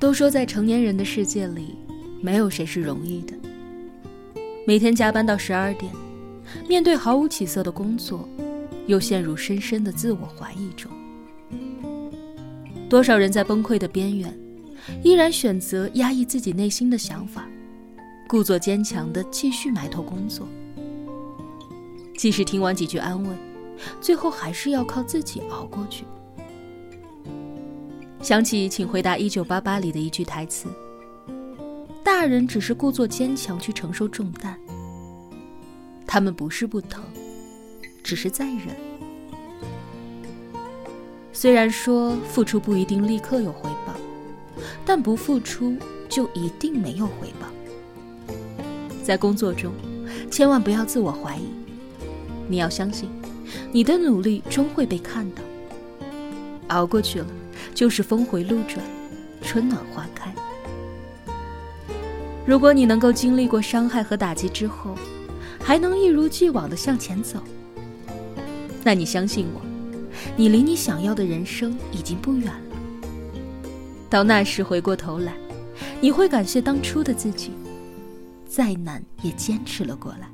都说在成年人的世界里，没有谁是容易的。每天加班到十二点，面对毫无起色的工作，又陷入深深的自我怀疑中。多少人在崩溃的边缘，依然选择压抑自己内心的想法，故作坚强的继续埋头工作。即使听完几句安慰，最后还是要靠自己熬过去。想起《请回答一九八八》里的一句台词：“大人只是故作坚强去承受重担，他们不是不疼，只是在忍。虽然说付出不一定立刻有回报，但不付出就一定没有回报。在工作中，千万不要自我怀疑，你要相信，你的努力终会被看到。熬过去了。”就是峰回路转，春暖花开。如果你能够经历过伤害和打击之后，还能一如既往的向前走，那你相信我，你离你想要的人生已经不远了。到那时回过头来，你会感谢当初的自己，再难也坚持了过来。